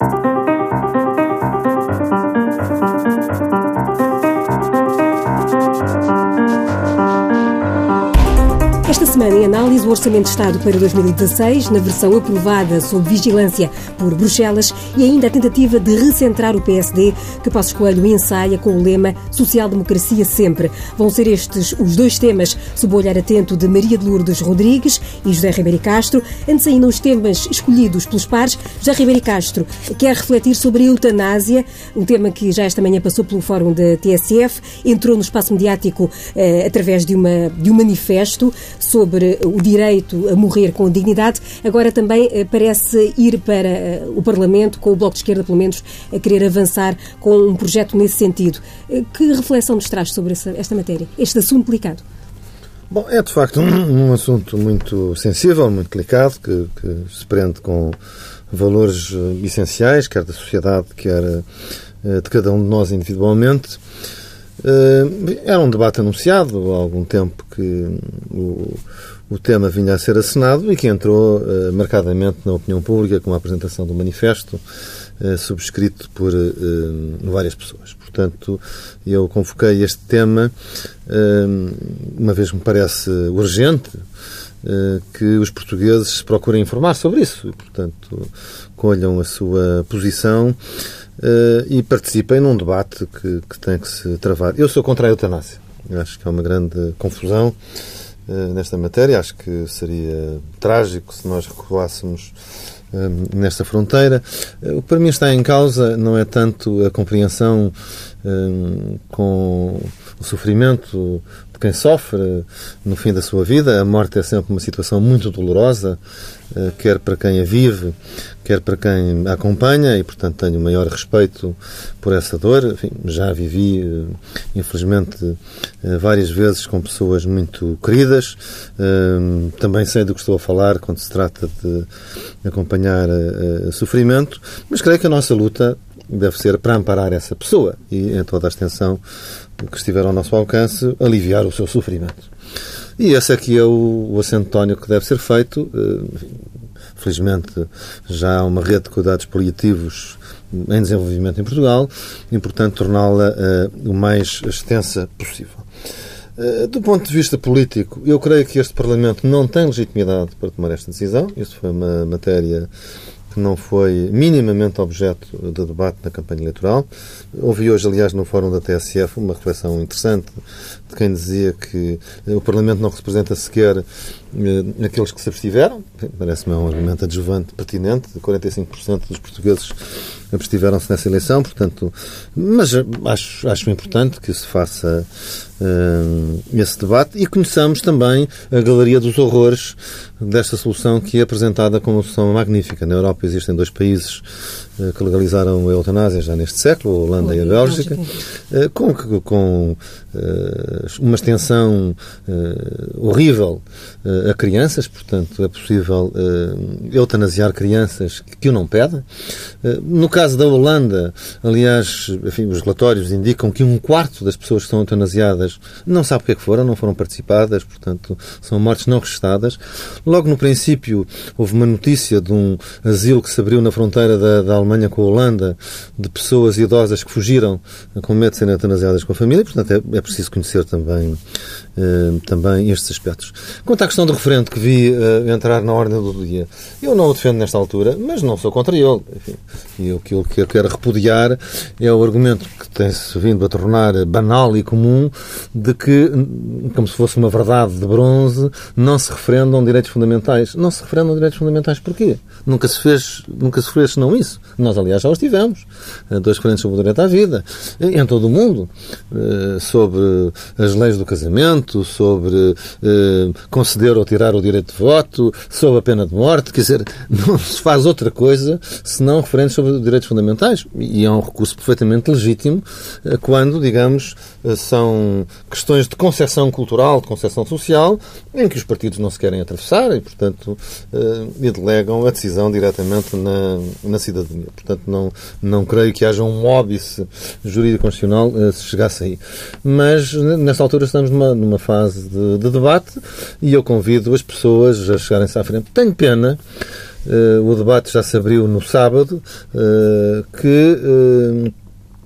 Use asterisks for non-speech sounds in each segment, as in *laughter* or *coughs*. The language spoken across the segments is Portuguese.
Esta semana, em análise, o Orçamento de Estado para 2016, na versão aprovada sob vigilância por Bruxelas, e ainda a tentativa de recentrar o PSD, que Passos Coelho ensaia com o lema Social-Democracia Sempre. Vão ser estes os dois temas, sob o olhar atento de Maria de Lourdes Rodrigues e José Ribeiro Castro. Antes ainda os temas escolhidos pelos pares, José Ribeiro Castro quer refletir sobre a eutanásia, um tema que já esta manhã passou pelo fórum da TSF, entrou no espaço mediático eh, através de, uma, de um manifesto sobre o direito a morrer com dignidade, agora também eh, parece ir para eh, o Parlamento, com o Bloco de Esquerda, pelo menos, a querer avançar com um projeto nesse sentido. Eh, que reflexão nos traz sobre esta matéria, este assunto delicado? Bom, é de facto um, um assunto muito sensível, muito delicado, que, que, se prende com valores essenciais, quer da sociedade, quer de cada um de nós individualmente. Uh, era um debate anunciado há algum tempo que o, o tema vinha a ser assinado e que entrou uh, marcadamente na opinião pública com a apresentação do manifesto uh, subscrito por várias pessoas. Portanto, eu convoquei este tema, uma vez que me parece urgente, que os portugueses procurem informar sobre isso portanto, colham a sua posição uh, e participem num debate que, que, tem que se travar. Eu sou contra a eutanásia. Acho que é uma grande confusão uh, nesta matéria. Acho que seria trágico se nós recuássemos uh, nesta fronteira. O que para mim está em causa não é tanto a compreensão com o sofrimento quem sofre no fim da sua vida. A morte é sempre uma situação muito dolorosa, eh, quer para quem a vive, quer para quem a acompanha, e portanto tenho o maior respeito por essa dor. Enfim, já vivi, eh, infelizmente, eh, várias vezes com pessoas muito queridas. Também sei do que estou a falar quando se trata de acompanhar sofrimento, mas creio que a nossa luta deve ser para amparar essa pessoa e, em toda a extensão que estiver ao nosso alcance, aliviar o seu sofrimento. E esse aqui é o, o acento tónico que deve ser feito. Eh, felizmente já há uma rede de cuidados paliativos em desenvolvimento em Portugal e, portanto, torná-la uh, o mais extensa possível. Uh, do ponto de vista político, eu creio que este Parlamento não tem legitimidade para tomar esta decisão. Isto foi uma matéria que não foi minimamente objeto de debate na campanha eleitoral. Ouvi hoje, aliás, no fórum da TSF, uma reflexão interessante de quem dizia que o Parlamento não representa sequer eh, aqueles que se abstiveram. Parece-me um argumento adjuvante pertinente. 45% dos portugueses abstiveram-se nessa eleição, portanto, mas acho, acho importante que se faça uh, esse debate e conheçamos também a galeria dos horrores desta solução que é apresentada como uma solução magnífica. Na Europa existem dois países uh, que legalizaram a eutanásia já neste século, a Holanda e a Bélgica, uh, com, com uma extensão horrível a crianças, portanto é possível eutanasiar crianças que o não pedem. no caso da Holanda, aliás, enfim, os relatórios indicam que um quarto das pessoas que estão eutanasiadas não sabe o que é que foram, não foram participadas, portanto, são mortes não registadas. Logo no princípio, houve uma notícia de um asilo que se abriu na fronteira da, da Alemanha com a Holanda, de pessoas idosas que fugiram com medo de serem eutanasiadas com a família, portanto, é, é preciso conhecer também, eh, também estes aspectos. Quanto à questão do referente que vi eh, entrar na ordem do dia, eu não o defendo nesta altura, mas não sou contra ele. Enfim, e aquilo que eu quero repudiar é o argumento que tem-se vindo a tornar banal e comum de que, como se fosse uma verdade de bronze, não se referendam direitos fundamentais. Não se referendam direitos fundamentais porquê? Nunca se fez, nunca se fez senão isso. Nós, aliás, já os tivemos. Dois referentes sobre o direito à vida. Em todo o mundo. Eh, sobre as leis do casamento, sobre eh, conceder ou tirar o direito de voto, sobre a pena de morte. Quer dizer, *laughs* não se faz outra coisa senão referentes sobre direitos fundamentais e é um recurso perfeitamente legítimo eh, quando, digamos, eh, são questões de concepção cultural, de concepção social, em que os partidos não se querem atravessar e, portanto, eh, e delegam a decisão diretamente na, na cidadania. Portanto, não, não creio que haja um óbice jurídico-constitucional se chegasse aí. Mas, nesta altura, estamos numa, numa fase de, de debate e eu convido as pessoas a chegarem-se à frente. Tenho pena o debate já se abriu no sábado, que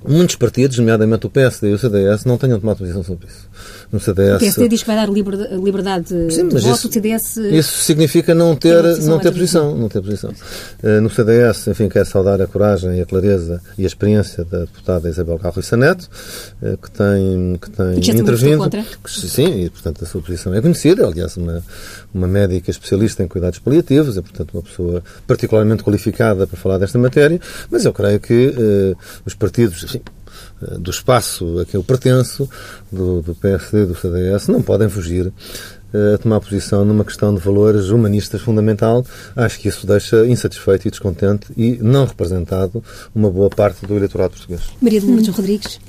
muitos partidos, nomeadamente o PSD e o CDS, não tenham tomado posição sobre isso no CDS. O PSD diz que vai dar liberdade Sim, de voto, isso, o CDS... Isso significa não ter, não ter posição. Não ter posição. Uh, no CDS, enfim, quero saudar a coragem e a clareza e a experiência da deputada Isabel Carro Saneto, uh, que tem, que tem intervindo. Contra. Sim, e portanto a sua posição é conhecida, aliás, uma, uma médica especialista em cuidados paliativos, é portanto uma pessoa particularmente qualificada para falar desta matéria, mas eu creio que uh, os partidos, enfim, eh, do espaço a que eu pertenço, do, do PSD, do CDS, não podem fugir eh, a tomar posição numa questão de valores humanistas fundamental. Acho que isso deixa insatisfeito e descontente e não representado uma boa parte do eleitorado português. Maria de Lourdes hum. Rodrigues.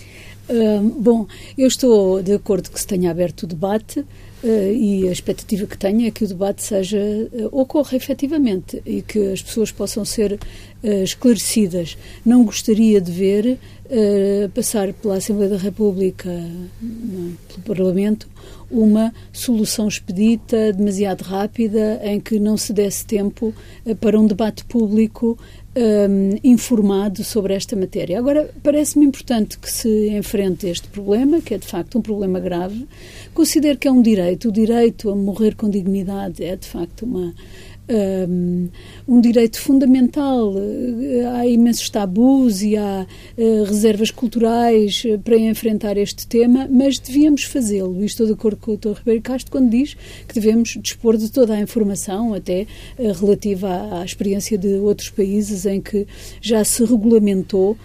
Bom, eu estou de acordo que se tenha aberto o debate. Uh, e a expectativa que tenho é que o debate seja uh, ocorra efetivamente e que as pessoas possam ser uh, esclarecidas. Não gostaria de ver passar pela Assembleia da República, pelo Parlamento, uma solução expedita, demasiado rápida, em que não se desse tempo para um debate público um, informado sobre esta matéria. Agora, parece-me importante que se enfrente este problema, que é de facto um problema grave. Considero que é um direito. O direito a morrer com dignidade é de facto uma, um, um direito fundamental. Há imensos tabus e há uh, reservas culturais eh, para enfrentar este tema, mas devíamos fazê-lo. E estou de acordo com o Dr. Ribeiro Castro quando diz que devemos dispor de toda a informação, até uh, relativa à, à experiência de outros países em que já se regulamentou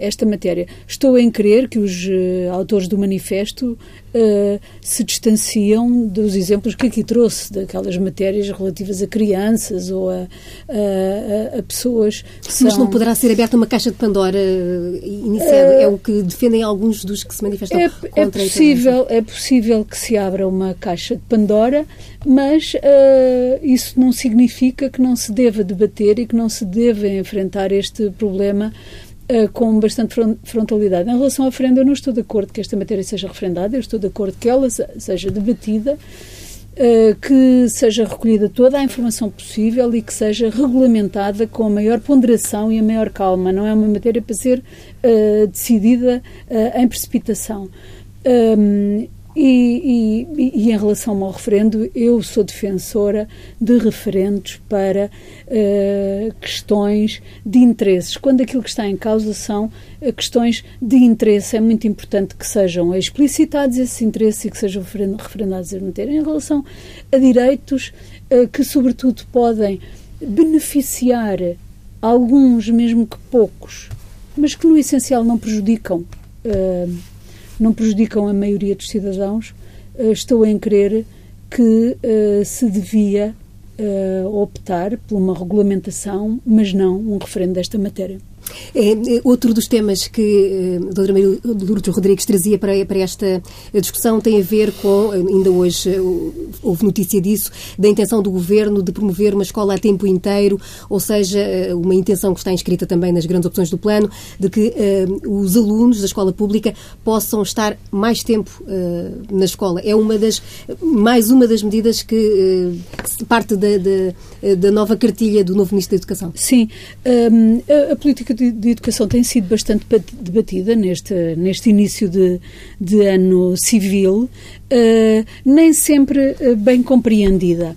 esta matéria. Estou em crer que os autores do manifesto uh, se distanciam dos exemplos que aqui trouxe, daquelas matérias relativas a crianças ou a, a, a pessoas que são... Mas não poderá ser aberta uma caixa de Pandora iniciada? é o que defendem alguns dos que se manifestam é, contra é possível, É possível que se abra uma caixa de Pandora, mas isso não significa que não se deva debater e que não se deva enfrentar este problema uh, com bastante frontalidade. Em relação à referendo, eu não estou de acordo que esta matéria seja referendada, eu estou de acordo que ela seja debatida, uh, que seja recolhida toda a informação possível e que seja regulamentada com a maior ponderação e a maior calma. Não é uma matéria para ser uh, decidida em precipitação. Um, e, e, e, em relação ao referendo, eu sou defensora de referendos para uh, questões de interesses. Quando aquilo que está em causa são uh, questões de interesse, é muito importante que sejam explicitados esses interesses e que sejam referendados a matéria. Em relação a direitos uh, que, sobretudo, podem beneficiar alguns, mesmo que poucos, mas que no essencial não prejudicam não prejudicam a maioria dos cidadãos, uh, estou em crer que uh, se devia uh, optar por uma regulamentação, mas não um referendo desta matéria. É, é, outro dos temas que a eh, doutora Maria Lourdes Rodrigues trazia para, para esta discussão tem a ver com, ainda hoje eh, houve notícia disso, da intenção do Governo de promover uma escola a tempo inteiro, ou seja, eh, uma intenção que está inscrita também nas grandes opções do plano, de que uh, os alunos da escola pública possam estar mais tempo uh, na escola. É uma das, mais uma das medidas que uh, parte da, da, da, nova cartilha do novo Ministro da Educação. Sim, um, a, a política de, de, educação tem sido bastante debatida neste, neste início de, de ano civil, uh, nem sempre uh, bem compreendida.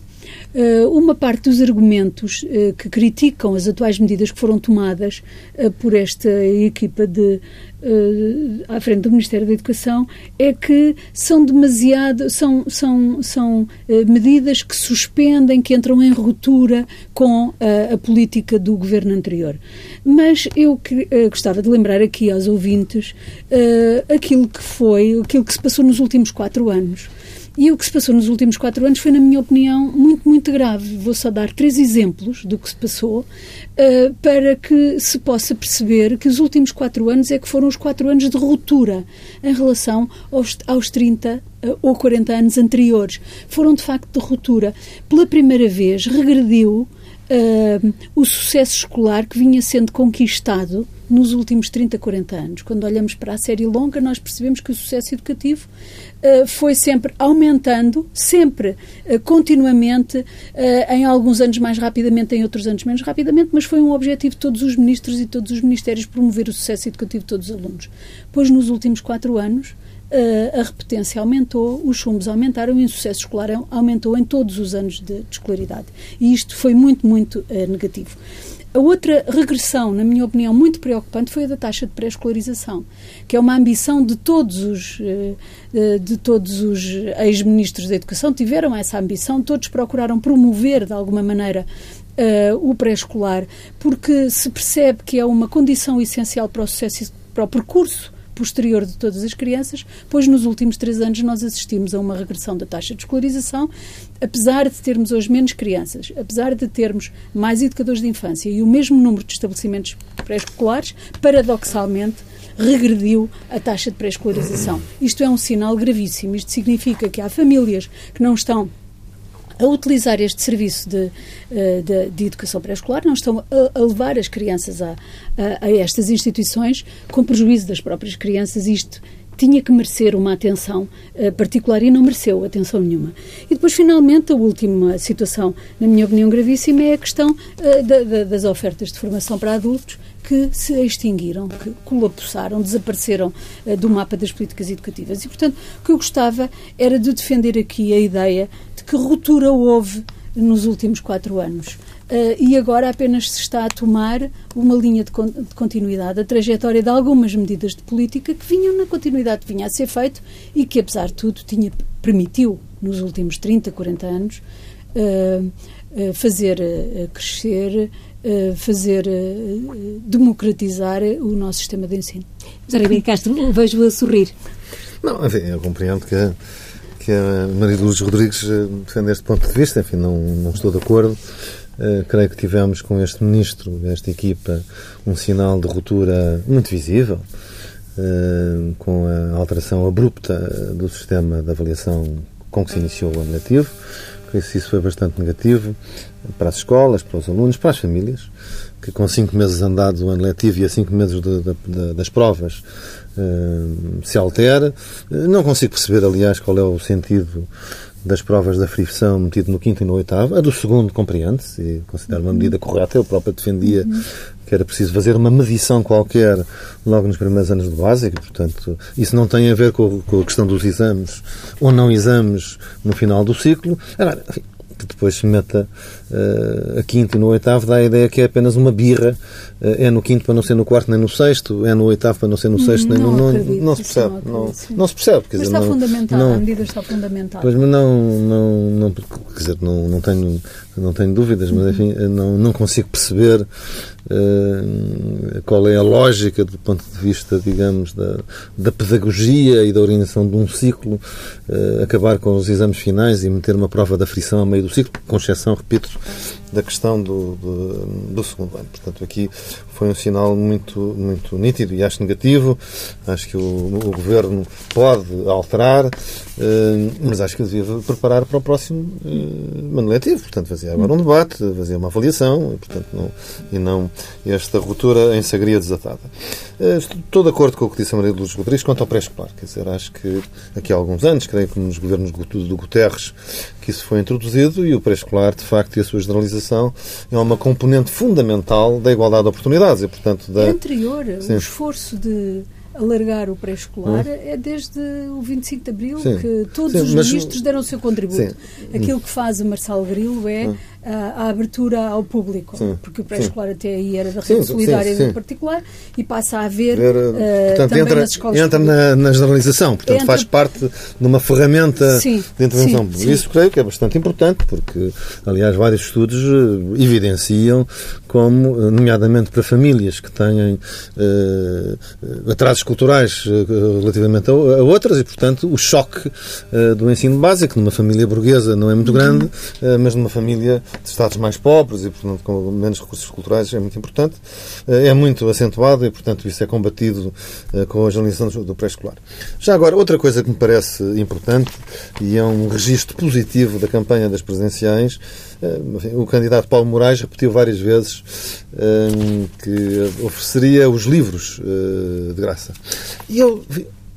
Uh, uma parte dos argumentos uh, que criticam as atuais medidas que foram tomadas uh, por esta equipa de, à frente do Ministério da Educação é que são demasiado são são são medidas que suspendem que entram em ruptura com a política do governo anterior. Mas eu que, gostava de lembrar aqui aos ouvintes aquilo que foi aquilo que se passou nos últimos quatro anos e o que se passou nos últimos quatro anos foi, na minha opinião, muito, muito grave. Vou só dar três exemplos do que se passou uh, para que se possa perceber que os últimos quatro anos é que foram os quatro anos de ruptura em relação aos, aos 30 uh, eh, ou 40 anos anteriores. Foram, de facto, de ruptura. Pela primeira vez, regrediu uh, o sucesso escolar que vinha sendo conquistado nos últimos 30, 40 anos. Quando olhamos para a série longa, nós percebemos que o sucesso educativo uh, foi sempre aumentando, sempre, uh, continuamente, uh, em alguns anos mais rapidamente, em outros anos menos rapidamente, mas foi um objetivo de todos os ministros e todos os ministérios promover o sucesso educativo de todos os alunos. Pois nos últimos quatro anos, a repetência aumentou, os chumbos aumentaram e o sucesso escolar aumentou em todos os anos de, de escolaridade. E isto foi muito, muito negativo. A outra regressão, na minha opinião, muito preocupante foi a da taxa de pré-escolarização, que é uma ambição de todos os, uh, de todos os ex-ministros da Educação, tiveram essa ambição, todos procuraram promover, de alguma maneira, Uh, o pré-escolar, porque se percebe que é uma condição essencial para o sucesso, para o percurso posterior de todas as crianças, pois nos últimos três anos nós assistimos a uma regressão da taxa de escolarização, apesar de termos hoje menos crianças, apesar de termos mais educadores de infância e o mesmo número de estabelecimentos pré-escolares, paradoxalmente regrediu a taxa de pré-escolarização. Isto é um sinal gravíssimo. Isto significa que há famílias que não estão a utilizar este serviço de, eh, de, de educação pré-escolar, não estão a, a, levar as crianças a, a, a, estas instituições com prejuízo das próprias crianças. Isto tinha que merecer uma atenção uh, particular e não mereceu atenção nenhuma. E depois, finalmente, a última situação, na minha opinião, gravíssima é a questão da, das ofertas de formação para adultos que se extinguiram, que colapsaram, desapareceram uh, do mapa das políticas educativas. E, portanto, o que eu gostava era de defender aqui a ideia de que ruptura houve nos últimos quatro anos. Uh, e agora apenas se está a tomar uma linha de, con de, continuidade, a trajetória de algumas medidas de política que vinham na continuidade que vinha a ser feito e que, apesar de tudo, tinha, permitiu, nos últimos 30, 40 anos, uh, uh, fazer crescer, fazer democratizar o nosso sistema de ensino. José Castro, vejo a sorrir. Não, enfim, eu compreendo que que a Maria Lourdes Rodrigues defende este ponto de vista. Enfim, não, não estou de acordo. Uh, creio que tivemos com este ministro, esta equipa, um sinal de ruptura muito visível, uh, com a alteração abrupta do sistema de avaliação com que se iniciou o ano letivo. Que isso foi bastante negativo para as escolas, para os alunos, para as famílias, que com cinco meses andados o ano letivo e a cinco meses de, de, das provas uh, se altera. Não consigo perceber, aliás, qual é o sentido das provas da fricção metido no quinto e no oitavo. A do segundo compreende-se e considero uma medida correta. Eu próprio defendia que era preciso fazer uma medição qualquer logo nos primeiros anos de básico. Portanto, isso não tem a ver com, com a questão dos exames ou não exames no final do ciclo. Agora, enfim, que depois se meta a quinto e no oitavo, dá a ideia que é apenas uma birra. Uh, é no quinto para não ser no quarto nem no sexto, é no oitavo para não ser no sexto nem no nono. Não, não, se percebe. Não, não, se percebe. Quer mas dizer, está não, não, a medida está fundamentada. Pois, mas não, não, não, quer dizer, não, não, tenho, não tenho dúvidas, mas enfim, não, não consigo perceber Uh, qual é a lógica do ponto de vista, digamos, da, da pedagogia e da organização de um ciclo, uh, acabar com os exames finais e meter uma prova da frição a meio do ciclo, com exceção, repito, Mm-hmm. Da questão do, do, do, segundo ano. Portanto, aqui foi um sinal muito, muito nítido e acho negativo. Acho que o, o Governo pode alterar, eh, mas acho que devia preparar para o próximo uh, ano letivo. Portanto, fazer agora um debate, fazer uma avaliação e, portanto, não, e não esta ruptura em sagria desatada. Uh, estou de acordo com o que disse a Maria Luz Rodrigues quanto ao pré-escolar. Quer dizer, acho que aqui há alguns anos, creio que nos governos do Guterres, que isso foi introduzido e o pré-escolar, de facto, e a sua generalização é uma componente fundamental da igualdade de oportunidades e, portanto, da... É anterior, Sim. o esforço de alargar o pré-escolar hum. é desde o 25 de Abril Sim. que todos Sim, os ministros deram o seu contributo. Aquilo que faz o Marcelo Grilo é hum a, abertura ao público, sim, porque o pré-escolar até aí era da rede sim, solidária sim, em particular e passa a haver Ver, uh, portanto, também entra, nas escolas entra na, na, generalização, portanto entra... faz parte de uma ferramenta de intervenção. Isso creio que é bastante importante, porque aliás vários estudos eh, evidenciam como, eh, nomeadamente para famílias que têm uh, atrasos culturais uh, relativamente a, a, outras e, portanto, o choque uh, do ensino básico numa família burguesa não é muito grande, uhum. mas numa família de Estados mais pobres e, portanto, com menos recursos culturais é muito importante. É muito acentuado e, portanto, isso é combatido com a generalização do pré-escolar. Já agora, outra coisa que me parece importante e é um registro positivo da campanha das presidenciais, o candidato Paulo Moraes repetiu várias vezes que ofereceria os livros de graça. E eu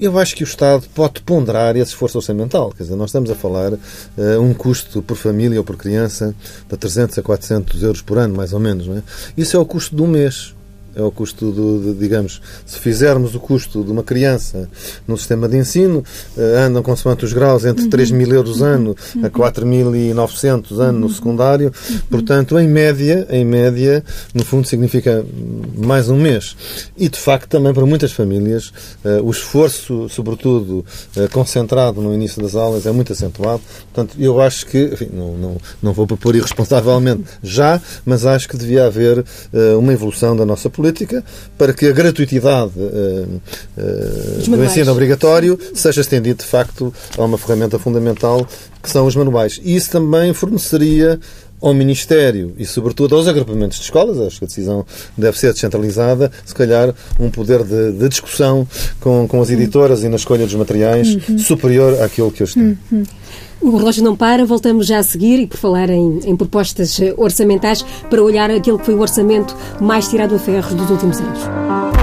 eu acho que o Estado pode ponderar esse esforço orçamental. Quer dizer, nós estamos a falar uh, um custo por família ou por criança de 300 a 400 euros por ano, mais ou menos. Não é? Isso é o custo de um mês é o custo do, de, digamos, se fizermos o custo de uma criança no sistema de ensino, uh, andam consoante os graus entre uhum. 3 mil euros ano uhum. a 4.900 ano no uhum. secundário, uhum. portanto, em média, em média, no fundo significa mais um mês. E, de facto, também para muitas famílias, uh, o esforço, sobretudo, uh, concentrado no início das aulas é muito acentuado. Portanto, eu acho que, enfim, não, não, não vou propor irresponsavelmente já, mas acho que devia haver uma evolução da nossa política política para que a gratuitidade uh, uh, do ensino obrigatório seja estendida, de facto, a uma ferramenta fundamental que são os manuais. Isso também forneceria ao Ministério e, sobretudo, aos agrupamentos de escolas, acho que a decisão deve ser descentralizada, se calhar um poder de, de discussão com, com as editoras e na escolha dos materiais uhum. superior àquilo que hoje tem. Uhum. O relógio não para, voltamos já a seguir e por falar em, em propostas orçamentais para olhar aquilo que foi o orçamento mais tirado a ferros dos últimos anos.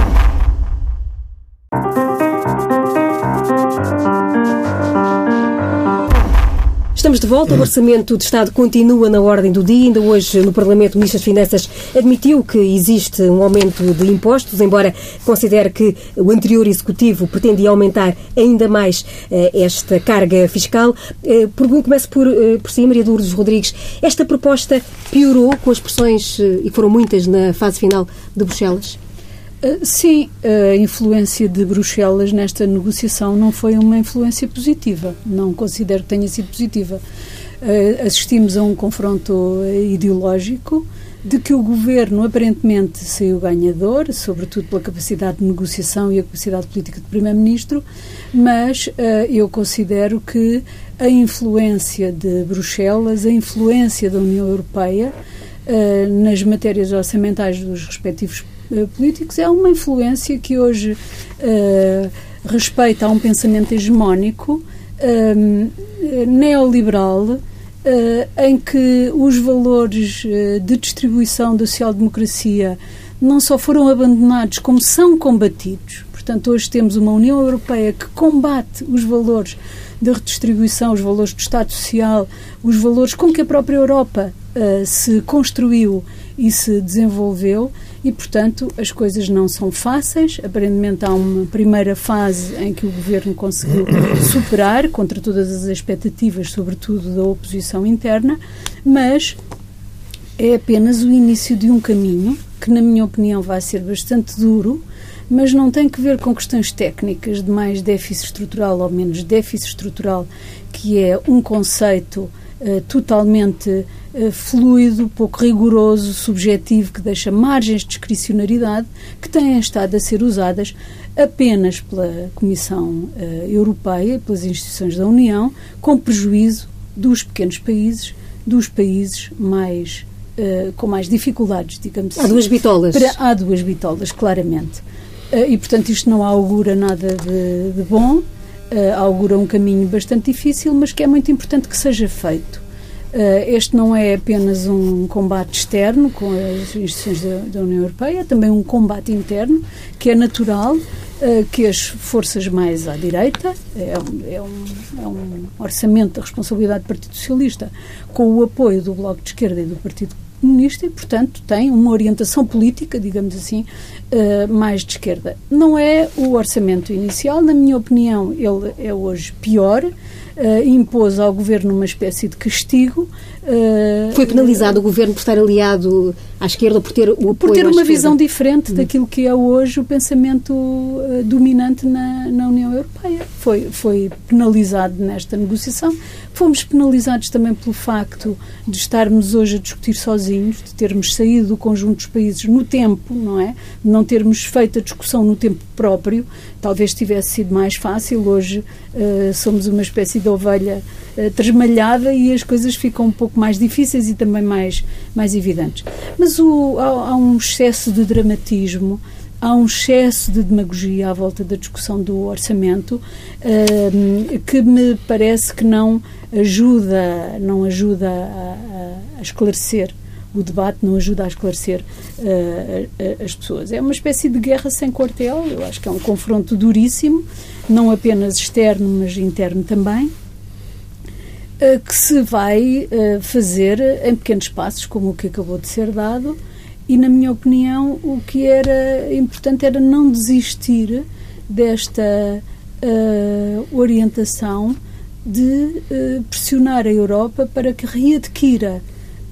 Estamos de volta. O Orçamento de Estado continua na ordem do dia. Ainda hoje, no Parlamento, o Ministro das Finanças admitiu que existe um aumento de impostos, embora considere que o anterior Executivo pretendia aumentar ainda mais eh, esta carga fiscal. Eh, começo por, eh, por si, Maria Lourdes Rodrigues. Esta proposta piorou com as pressões, e foram muitas, na fase final de Bruxelas? Eh, sim, a influência de Bruxelas nesta negociação não foi uma influência positiva. Não considero que tenha sido positiva. Eh, assistimos a um confronto ideológico de que o governo aparentemente saiu ganhador, sobretudo pela capacidade de negociação e a capacidade política do primeiro-ministro, mas eu considero que a influência de Bruxelas, a influência da União Europeia nas matérias orçamentais dos respectivos uh, políticos é uma influência que hoje respeita a um pensamento hegemónico neoliberal uh, em que os valores de distribuição da social-democracia não só foram abandonados, como são combatidos. Portanto, hoje temos uma União Europeia que combate os valores da redistribuição, os valores do Estado Social, os valores com que a própria Europa uh, se construiu e se desenvolveu e, portanto, as coisas não são fáceis. Aparentemente, há uma primeira fase em que o governo conseguiu *coughs* superar, contra todas as expectativas, sobretudo da oposição interna, mas é apenas o início de um caminho que, na minha opinião, vai ser bastante duro, mas não tem que ver com questões técnicas de mais déficit estrutural ou menos déficit estrutural, que é um conceito uh, totalmente eh, fluido, pouco rigoroso, subjetivo, que deixa margens de discricionariedade que têm estado a ser usadas apenas pela Comissão uh, Europeia, pelas instituições da União, com prejuízo dos pequenos países, dos países mais com mais dificuldades, digamos assim. Há duas bitolas. Para, há duas bitolas, claramente. E, portanto, isto não augura nada de, de bom, augura um caminho bastante difícil, mas que é muito importante que seja feito. Eh, este não é apenas um combate externo com as instituições da, da União Europeia, é também um combate interno que é natural eh, que as forças mais à direita, é um, é, um, é um, orçamento da responsabilidade do Partido Socialista, com o apoio do Bloco de Esquerda e do Partido Comunista, e, portanto, tem uma orientação política, digamos assim, uh, mais de esquerda. Não é o orçamento inicial, na minha opinião, ele é hoje pior uh, impôs ao governo uma espécie de castigo. Uh, Foi penalizado o governo por estar aliado à esquerda, por ter o apoio Por ter uma esquerda. visão diferente uhum. daquilo que é hoje o pensamento uh, dominante na, na União Europeia. Foi, foi penalizado nesta negociação. Fomos penalizados também pelo facto de estarmos hoje a discutir sozinhos, de termos saído do conjunto dos países no tempo, não é? De não termos feito a discussão no tempo próprio. Talvez tivesse sido mais fácil. Hoje uh, somos uma espécie de ovelha uh, tresmalhada e as coisas ficam um pouco mais difíceis e também mais, mais evidentes. Mas o, há, há um excesso de dramatismo há um excesso de demagogia à volta da discussão do orçamento uh, que me parece que não ajuda, não ajuda a, a, esclarecer o debate, não ajuda a esclarecer uh, as pessoas. É uma espécie de guerra sem quartel, eu acho que é um confronto duríssimo, não apenas externo, mas interno também que se vai fazer em pequenos passos, como o que acabou de ser dado, e, na minha opinião, o que era importante era não desistir desta uh, orientação de uh, pressionar a Europa para que readquira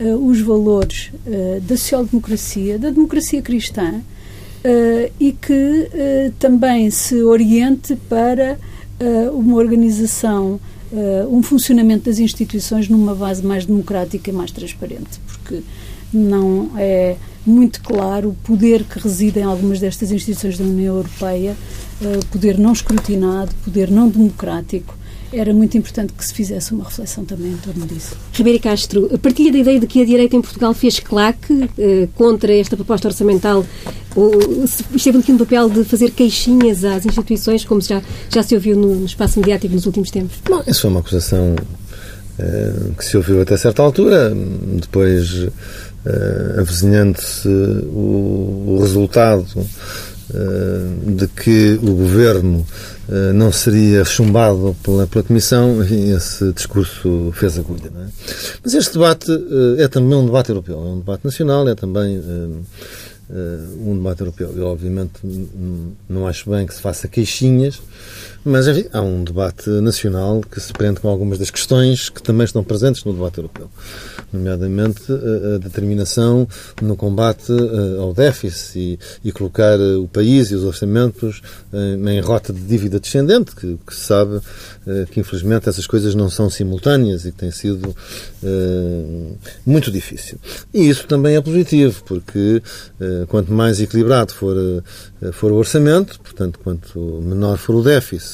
uh, os valores da social-democracia, da democracia cristã, e que também se oriente para uma organização, um funcionamento das instituições numa base mais democrática e mais transparente, porque não é muito claro o poder que reside em algumas destas instituições da União Europeia, uh, poder não escrutinado, poder não democrático. Era muito importante que se fizesse uma reflexão também em torno disso. Ribeiro Castro, partilha da ideia de que a direita em Portugal fez claque uh, contra esta proposta orçamental, esteve aqui no papel de fazer queixinhas às instituições, como já, já se ouviu no espaço mediático nos últimos tempos? Não, isso foi uma acusação uh, que se ouviu até certa altura, depois uh, avizinhando-se o, o, resultado uh, de que o governo não seria chumbado pela, pela Comissão, enfim, esse discurso fez agulha. É? Mas este debate é também um debate europeu, é um debate nacional, é também um debate europeu. Eu, obviamente, não acho bem que se faça queixinhas mas, enfim, há um debate nacional que se prende com algumas das questões que também estão presentes no debate europeu, nomeadamente a, determinação no combate eh, ao déficit e, e colocar eh, o país e os orçamentos em, rota de dívida descendente, que, se sabe eh, que, infelizmente, essas coisas não são simultâneas e que tem sido muito difícil. E isso também é positivo, porque quanto mais equilibrado for, for o orçamento, portanto, quanto menor for o déficit,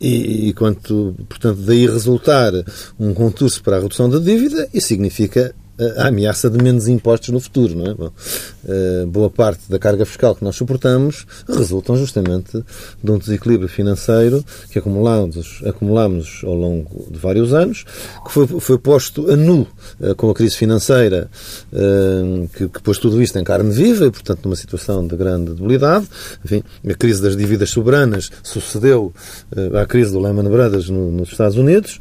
e, e quanto, portanto, daí resultar um concurso para a redução da dívida, isso significa a ameaça de menos impostos no futuro. Não é? Bom, uh, boa parte da carga fiscal que nós suportamos resultam justamente de um desequilíbrio financeiro que acumulamos, acumulamos ao longo de vários anos, que foi, foi posto a nu uh, com a crise financeira, uh, que, que, pôs tudo isto em carne viva e, portanto, numa situação de grande debilidade. Enfim, a crise das dívidas soberanas sucedeu à crise do Lehman Brothers no, nos Estados Unidos,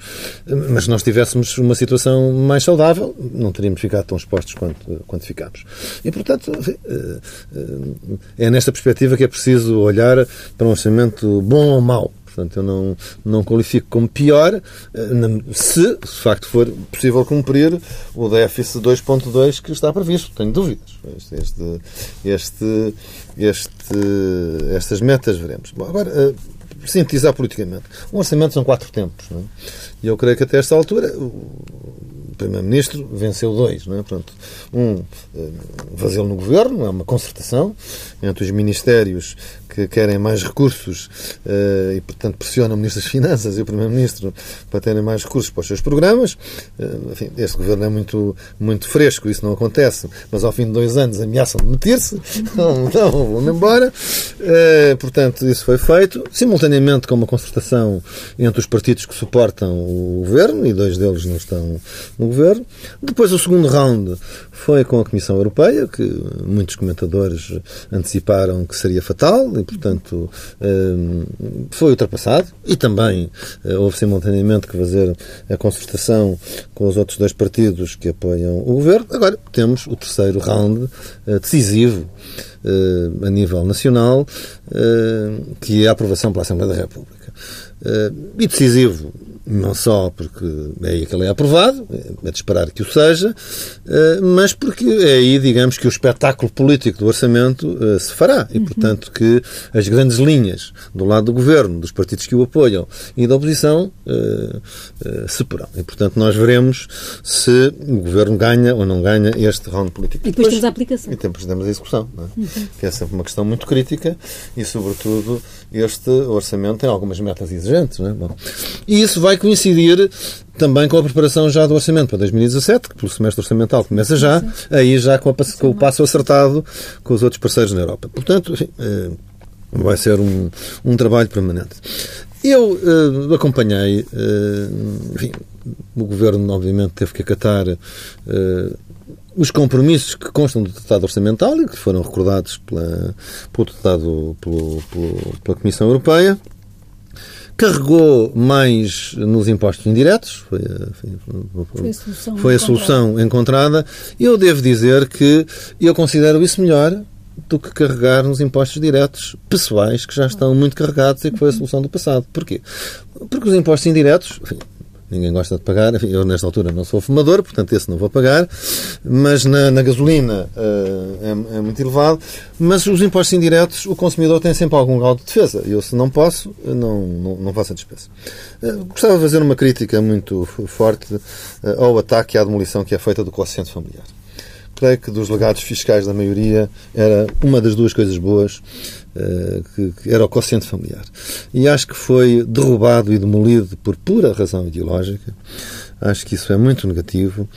mas se nós tivéssemos uma situação mais saudável, não teríamos teríamos ficado tão expostos quanto, quanto ficámos. E, portanto, eh, eh, é nesta perspectiva que é preciso olhar para um orçamento bom ou mau. Portanto, eu não, não qualifico como pior eh, se, de facto, for possível cumprir o déficit 2.2 que está previsto. Tenho dúvidas. Este, este, este, estas metas veremos. Bom, agora, sintetizar politicamente. Um orçamento são quatro tempos. Não é? E eu creio que até esta altura Primeiro-Ministro venceu dois, não é? Portanto, um eh, fazê-lo no Governo, é uma concertação entre os Ministérios que querem mais recursos uh, e, portanto, pressionam o Ministro das Finanças e o Primeiro-Ministro para terem mais recursos para os seus programas. Uh, enfim, este Governo é muito, muito fresco, isso não acontece, mas ao fim de dois anos ameaçam de meter-se, *laughs* não, não vão embora. Uh, portanto, isso foi feito, simultaneamente com uma concertação entre os partidos que suportam o Governo, e dois deles não estão no Governo. Depois, o segundo round foi com a Comissão Europeia, que muitos comentadores anteciparam que seria fatal, e, portanto, hum, foi ultrapassado. E também eh, houve simultaneamente que fazer a concertação com os outros dois partidos que apoiam o governo. Agora temos o terceiro round eh, decisivo eh, a nível nacional, que é a aprovação pela Assembleia da República. E decisivo não só porque é aí que ele é aprovado, é de esperar que o seja, eh, mas porque é aí, digamos, que o espetáculo político do orçamento eh, se fará. E, portanto, que as grandes linhas do lado do governo, dos partidos que o apoiam e da oposição eh, se porão. E, portanto, nós veremos se o governo ganha ou não ganha este round político. E depois, depois temos a aplicação. E depois temos a execução, é? uhum. que é sempre uma questão muito crítica e, sobretudo, este orçamento tem algumas metas exigentes. Não é? Bom, e isso vai coincidir também com a preparação já do orçamento para 2017, que pelo semestre orçamental começa já, aí já com, a, com o passo acertado com os outros parceiros na Europa. Portanto, enfim, eh, vai ser um, um trabalho permanente. Eu uh, acompanhei, uh, enfim, o Governo obviamente teve que acatar uh, os compromissos que constam do Tratado Orçamental e que foram recordados pela, pelo Tratado, pelo, pelo, pela Comissão Europeia carregou mais nos impostos indiretos, foi a, foi, a solução, foi a solução encontrada. Eu devo dizer que eu considero isso melhor do que carregar nos impostos diretos pessoais que já estão muito carregados e que foi a solução do passado. Porquê? Porque os impostos indiretos, enfim, ninguém gosta de pagar. Eu, nesta altura, não sou fumador, portanto, esse não vou pagar. Mas na, na gasolina uh, é, é, muito elevado. Mas os impostos indiretos, o consumidor tem sempre algum grau de defesa. Eu, se não posso, não, não, não faço a despesa. Uh, gostava de fazer uma crítica muito forte uh, ao ataque à demolição que é feita do quociente familiar creio que dos legados fiscais da maioria era uma das duas coisas boas eh, que, era o quociente familiar. E acho que foi derrubado e demolido por pura razão ideológica. Acho que isso é muito negativo.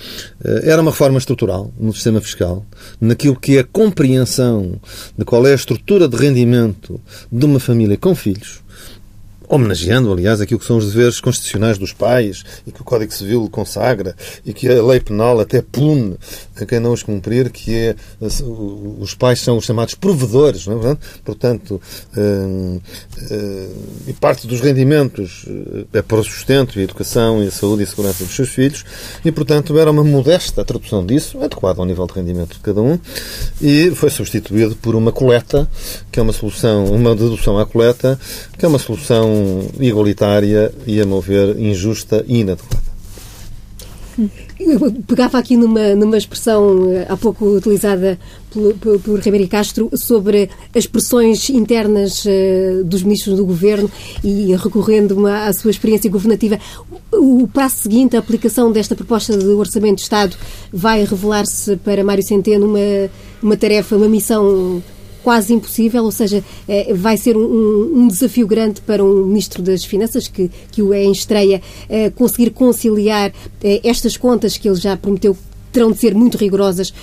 Eh, era uma reforma estrutural no sistema fiscal, naquilo que é a compreensão de qual é a estrutura de rendimento de uma família com filhos homenageando, aliás, aquilo que são os deveres constitucionais dos pais e que o Código Civil consagra e que a lei penal até pune a quem não os cumprir, que é os pais são os chamados provedores, não é? portanto, hum, hum, e parte dos rendimentos eh, é para o sustento e a educação e a saúde e a segurança dos seus filhos e, portanto, era uma modesta tradução disso, adequada ao nível de rendimento de cada um, e foi substituído por uma coleta, que é uma solução, uma dedução à coleta, que é uma solução igualitária e, a meu ver, injusta e inadequada. Pegava aqui numa, numa expressão eh, há pouco utilizada por, por, Ribeiro Castro sobre as pressões internas uh, dos ministros do governo e recorrendo à sua experiência governativa. O, o prazo seguinte, a aplicação desta proposta de orçamento de Estado, vai revelar-se para Mário Centeno uma, uma tarefa, uma missão quase impossível, ou seja, é, vai ser um, um, desafio grande para um Ministro das Finanças, que, que o é em estreia, é, conseguir conciliar é, estas contas que ele já prometeu terão de ser muito rigorosas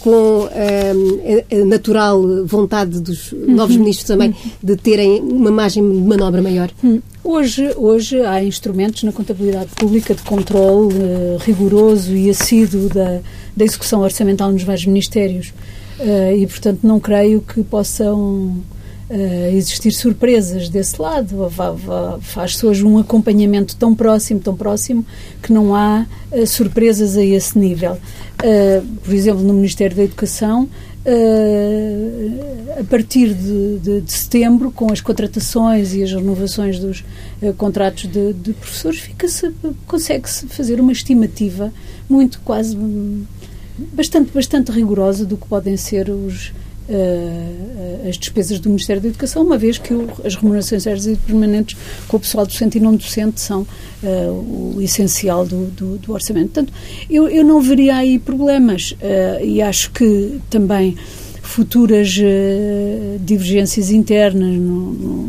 com a natural vontade dos uhum. novos ministros também uhum. de terem uma margem de manobra maior? Uhum. Hoje, hoje há instrumentos na contabilidade pública de controle rigoroso e assíduo da, da execução orçamental nos vários ministérios. Uh, e, portanto, não creio que possam uh, existir surpresas desse lado. Faz-se hoje um acompanhamento tão próximo, tão próximo, que não há uh, surpresas a esse nível. por exemplo, no Ministério da Educação, a partir de, de, de, setembro, com as contratações e as renovações dos contratos de, de professores, consegue-se fazer uma estimativa muito quase bastante, bastante rigorosa do que podem ser os, Uh, as despesas do Ministério da Educação, uma vez que o, as remunerações sérias e permanentes com o pessoal docente e não docente são uh, o essencial do, do, do, orçamento. Portanto, eu, eu não veria aí problemas uh, e acho que também futuras divergências internas no, no,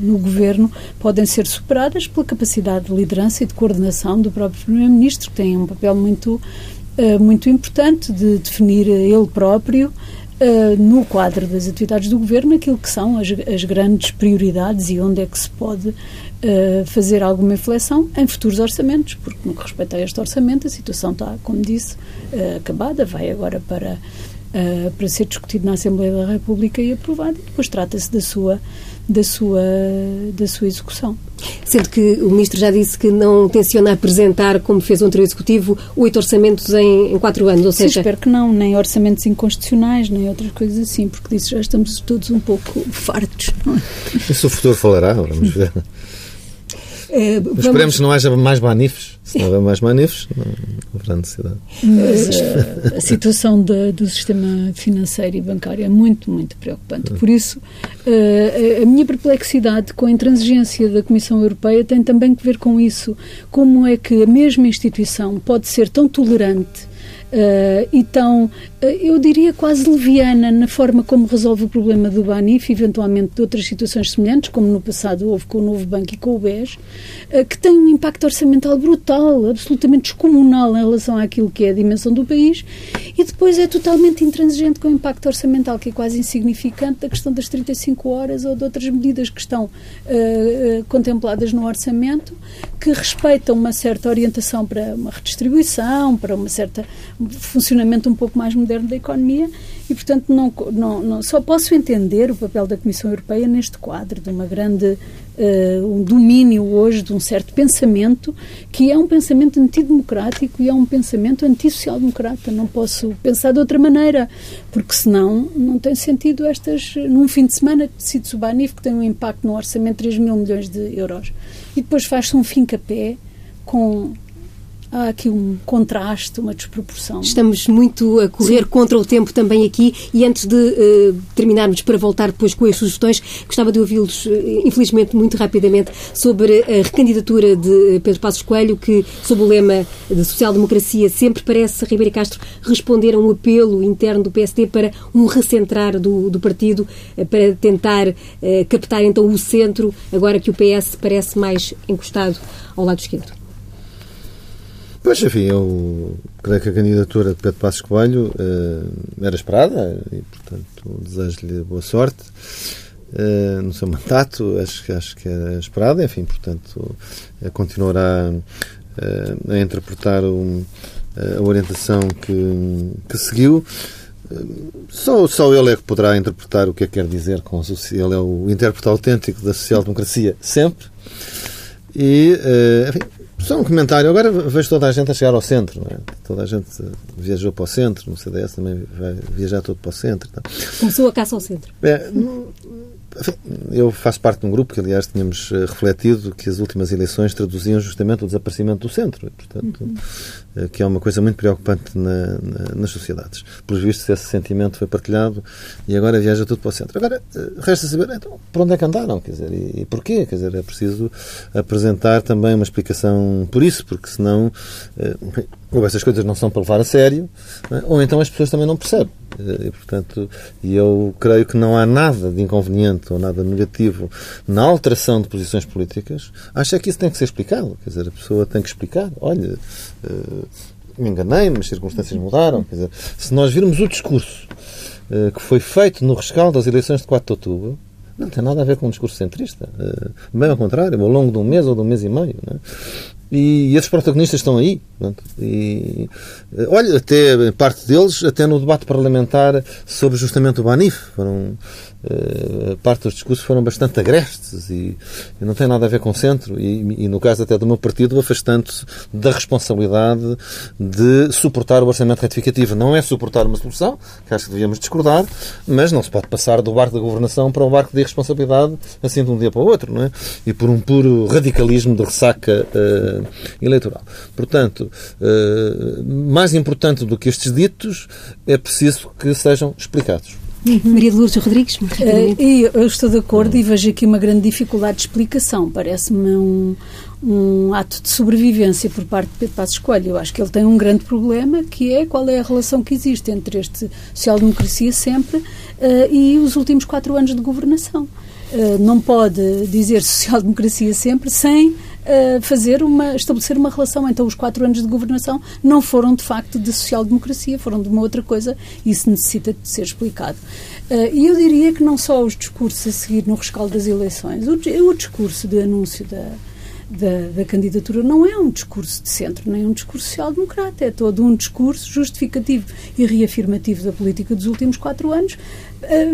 no, governo podem ser superadas pela capacidade de liderança e de coordenação do próprio Primeiro-Ministro, que tem um papel muito eh, muito importante de definir ele próprio Uh, no quadro das atividades do governo aquilo que são as, as grandes prioridades e onde é que se pode uh, fazer alguma inflexão em futuros orçamentos, porque no que respeita a este orçamento a situação está, como disse, acabada, vai agora para, para ser discutido na Assembleia da República e aprovado e depois trata-se da sua da sua, da sua execução. Sendo que o Ministro já disse que não tenciona apresentar, como fez o anterior Executivo, oito orçamentos em, em quatro anos, ou Sim, seja... espero que não, nem orçamentos inconstitucionais, nem outras coisas assim, porque disso já estamos todos um pouco fartos. Isso *laughs* o futuro falará, vamos ver. É, vamos... Esperemos que não haja mais banifes. Se não houver mais banifes, não, haverá necessidade. Mas a, a situação do sistema financeiro e bancário é muito, muito preocupante. Por isso, a, a minha perplexidade com a intransigência da Comissão Europeia tem também que ver com isso. Como é que a mesma instituição pode ser tão tolerante Uh, então, uh, eu diria quase leviana na forma como resolve o problema do Banif, eventualmente de outras situações semelhantes, como no passado houve com o Novo Banco e com o BES, uh, que tem um impacto orçamental brutal, absolutamente descomunal em relação àquilo que é a dimensão do país, e depois é totalmente intransigente com o impacto orçamental, que é quase insignificante, da questão das 35 horas ou de outras medidas que estão contempladas no orçamento, que respeitam uma certa orientação para uma redistribuição, para uma certa funcionamento um pouco mais moderno da economia e, portanto, não, não, não, só posso entender o papel da Comissão Europeia neste quadro de uma grande uh, um domínio hoje de um certo pensamento que é um pensamento antidemocrático e é um pensamento antissocial-democrata. Não posso pensar de outra maneira, porque senão não tem sentido estas. Num fim de semana decide-se o Banif, que tem um impacto no orçamento de 3 mil milhões de euros, e depois faz-se um fim-capé com há aqui um contraste, uma desproporção. Estamos muito a correr Sim. contra o tempo também aqui e antes de uh, terminarmos para voltar depois com as sugestões, gostava de ouvi-los, uh, infelizmente, muito rapidamente, sobre a recandidatura de Pedro Passos Coelho, que, sob o lema de social-democracia, sempre parece, Ribeiro Castro, responder a um apelo interno do PSD para um recentrar do, do partido, uh, para tentar captar então o centro, agora que o PS parece mais encostado ao lado esquerdo. Pois, enfim, eu creio que a candidatura de Pedro Passos Coelho uh, era esperada e, portanto, desejo-lhe boa sorte uh, no seu *laughs* mandato. Acho, acho que era esperada, enfim, portanto, uh, continuará a interpretar um, a orientação que, que seguiu. Só, só ele é que poderá interpretar o que é que quer dizer com ele é o intérprete autêntico da social-democracia sempre. E, enfim, só um comentário. Agora vejo toda a gente a chegar ao centro. É? Toda a gente viajou para o centro. No CDS também vai viajar todo para o centro. Então. Começou a caça ao centro. É, eu faço parte de um grupo que, aliás, tínhamos eh, refletido que as últimas eleições traduziam justamente o desaparecimento do centro. Portanto, uhum. Eh, que é uma coisa muito preocupante na, na, nas sociedades. Por visto, esse sentimento foi partilhado e agora viaja tudo para o centro. Agora, eh, resta saber então, por onde é que andaram, quer dizer, e, e porquê? Quer dizer, é preciso apresentar também uma explicação por isso, porque senão ou essas coisas não são para levar a sério, é? ou então as pessoas também não percebem. E, portanto, eu creio que não há nada de inconveniente ou nada negativo na alteração de posições políticas. Acho é que isso tem que ser explicado. Quer dizer, a pessoa tem que explicar. Olha, uh, me enganei, mas as circunstâncias mudaram. Quer dizer, se nós virmos o discurso uh, que foi feito no rescaldo das eleições de 4 de outubro, não tem nada a ver com um discurso centrista. Bem ao contrário, ao longo de um mês ou de um mês e meio. Né? E esses protagonistas estão aí. E, olha, até parte deles, até no debate parlamentar sobre justamente o Banif, foram uh, parte dos discursos foram bastante agrestes e, e, não tem nada a ver com o centro. E, e no caso até do meu partido, afastando-se da responsabilidade de suportar o orçamento retificativo. Não é suportar uma solução, que acho que devíamos discordar, mas não se pode passar do barco da governação para o barco de irresponsabilidade assim de um dia para o outro, não é? E por um puro radicalismo de ressaca uh, eleitoral. Portanto, uh, mais importante do que estes ditos, é preciso que sejam explicados. Uhum. Maria de Lourdes Rodrigues. Uh, eu estou de acordo e vejo aqui uma grande dificuldade de explicação. Parece-me um, um ato de sobrevivência por parte de Pedro Passos Coelho. Eu acho que ele tem um grande problema, que é qual é a relação que existe entre este social-democracia sempre uh, e os últimos quatro anos de governação. Uh, não pode dizer social-democracia sempre sem fazer uma, estabelecer uma relação. Então, os quatro anos de governação não foram, de facto, de social-democracia, foram de uma outra coisa e isso necessita de ser explicado. Uh, e eu diria que não só os discursos a seguir no rescaldo das eleições, o, o discurso de anúncio da, da, da, candidatura não é um discurso de centro, nem um discurso social-democrata, é todo um discurso justificativo e reafirmativo da política dos últimos quatro anos,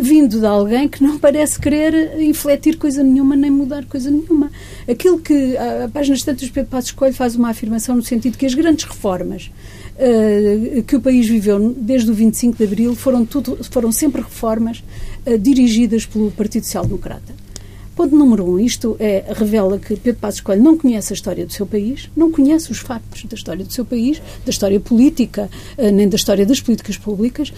vindo de alguém que não parece querer infletir coisa nenhuma nem mudar coisa nenhuma. Aquilo que, a, a página estante do Pedro Passos Coelho faz uma afirmação no sentido que as grandes reformas uh, que o país viveu desde o 25 de Abril foram, tudo, foram sempre reformas uh, dirigidas pelo Partido Social Democrata Ponto número um, isto é, revela que Pedro Passos Coelho não conhece a história do seu país, não conhece os factos da história do seu país, da história política, eh, nem da história das políticas públicas.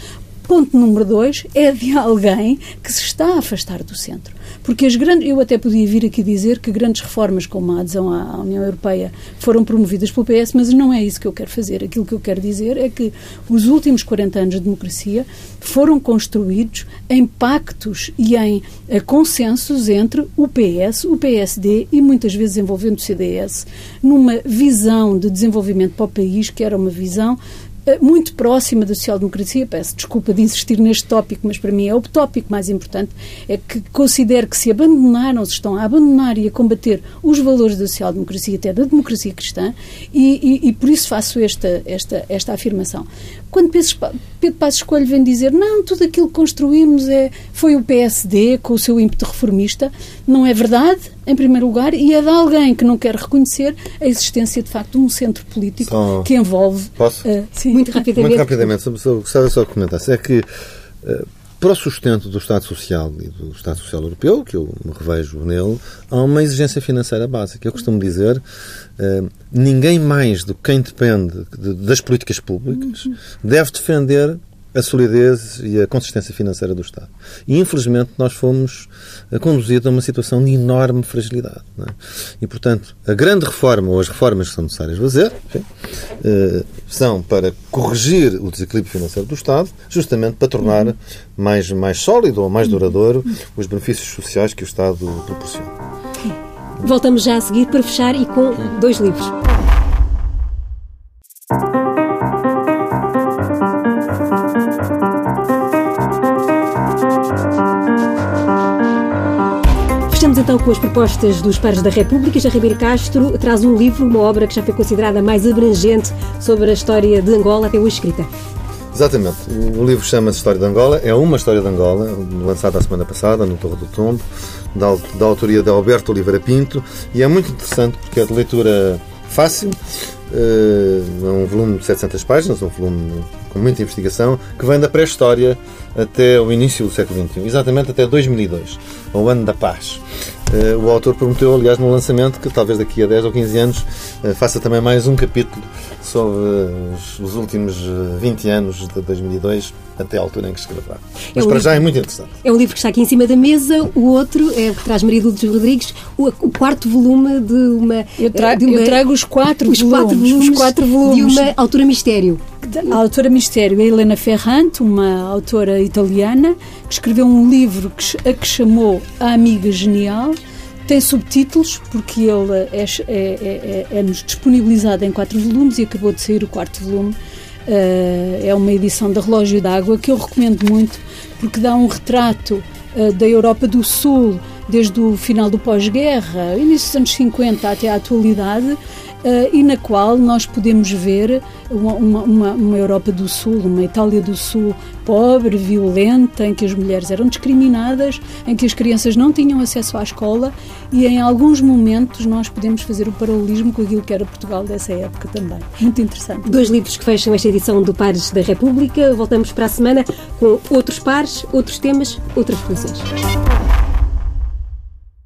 Ponto número dois é de alguém que se está a afastar do centro. Porque as grandes, eu até podia vir aqui dizer que grandes reformas como a adesão à União Europeia foram promovidas pelo PS, mas não é isso que eu quero fazer. Aquilo que eu quero dizer é que os últimos 40 anos de democracia foram construídos em pactos e em uh, consensos entre o PS, o PSD e muitas vezes envolvendo o CDS, numa visão de desenvolvimento para o país que era uma visão eh, muito próxima da social-democracia. Peço desculpa de insistir neste tópico, mas para mim é o tópico mais importante. É que considero que se abandonaram, se estão a abandonar e a combater os valores da social-democracia, até da democracia cristã, e, e, e, por isso faço esta, esta, esta afirmação. Quando Pedro Passos Coelho vem dizer não, tudo aquilo que construímos é, foi o PSD com o seu ímpeto reformista, não é verdade, em primeiro lugar, e é de alguém que não quer reconhecer a existência, de facto, de um centro político só... que envolve... Posso? Uh, muito rapidamente. Muito rapidamente, gostava só de comentar. É que... Para o sustento do Estado Social e do Estado Social Europeu, que eu me revejo nele, há uma exigência financeira básica. Eu costumo dizer, uh, ninguém mais do que quem depende de, das políticas públicas deve defender a solidez e a consistência financeira do Estado. E, infelizmente, nós fomos eh, conduzidos a uma situação de enorme fragilidade. É? E, portanto, a grande reforma, ou as reformas que são necessárias fazer, enfim, eh, são para corrigir o desequilíbrio financeiro do Estado, justamente para tornar mais, mais sólido ou mais duradouro os benefícios sociais que o Estado proporciona. Voltamos já a seguir para fechar e com dois livros. Então com as propostas dos pares da República. Já Ribeiro Castro traz um livro, uma obra que já foi considerada mais abrangente sobre a história de Angola até hoje escrita. Exatamente. O livro chama-se História de Angola. É uma história de Angola, lançada a semana passada no Torre do Tombo, da, da autoria de Alberto Oliveira Pinto. E é muito interessante porque é de leitura fácil. Eh, é um volume de 700 páginas, um volume com muita investigação, que vem da pré-história até o início do século XXI, exatamente até 2002, o ano da paz. Eh, o autor prometeu, aliás, no lançamento, que talvez daqui a 10 ou 15 anos eh, faça também mais um capítulo sobre os, os últimos 20 anos de 2002 até a altura em que escreverá. Mas é um para livro, já é muito interessante. É um livro que está aqui em cima da mesa, o outro é que traz Maria Lourdes Rodrigues, o, o, quarto volume de uma... Eu, tra de uma, eu trago os quatro os volumes. Quatro volumes, os quatro volumes. De uma autora mistério. A autora mistério é Helena Ferrante, uma autora italiana, que escreveu um livro que, a que chamou A Amiga Genial, tem subtítulos, porque ele é, é, é, é, nos disponibilizado em quatro volumes e acabou de sair o quarto volume. Uh, é uma edição da Relógio d'Água que eu recomendo muito, porque dá um retrato uh, da Europa do Sul, desde o final do pós-guerra, início dos anos 50 até à atualidade, e na qual nós podemos ver uma, uma, uma, Europa do Sul, uma Itália do Sul pobre, violenta, em que as mulheres eram discriminadas, em que as crianças não tinham acesso à escola e em alguns momentos nós podemos fazer o paralelismo com aquilo que era Portugal dessa época também. Muito interessante. Dois livros que fecham esta edição do Pares da República. Voltamos para a semana com outros pares, outros temas, outras posições.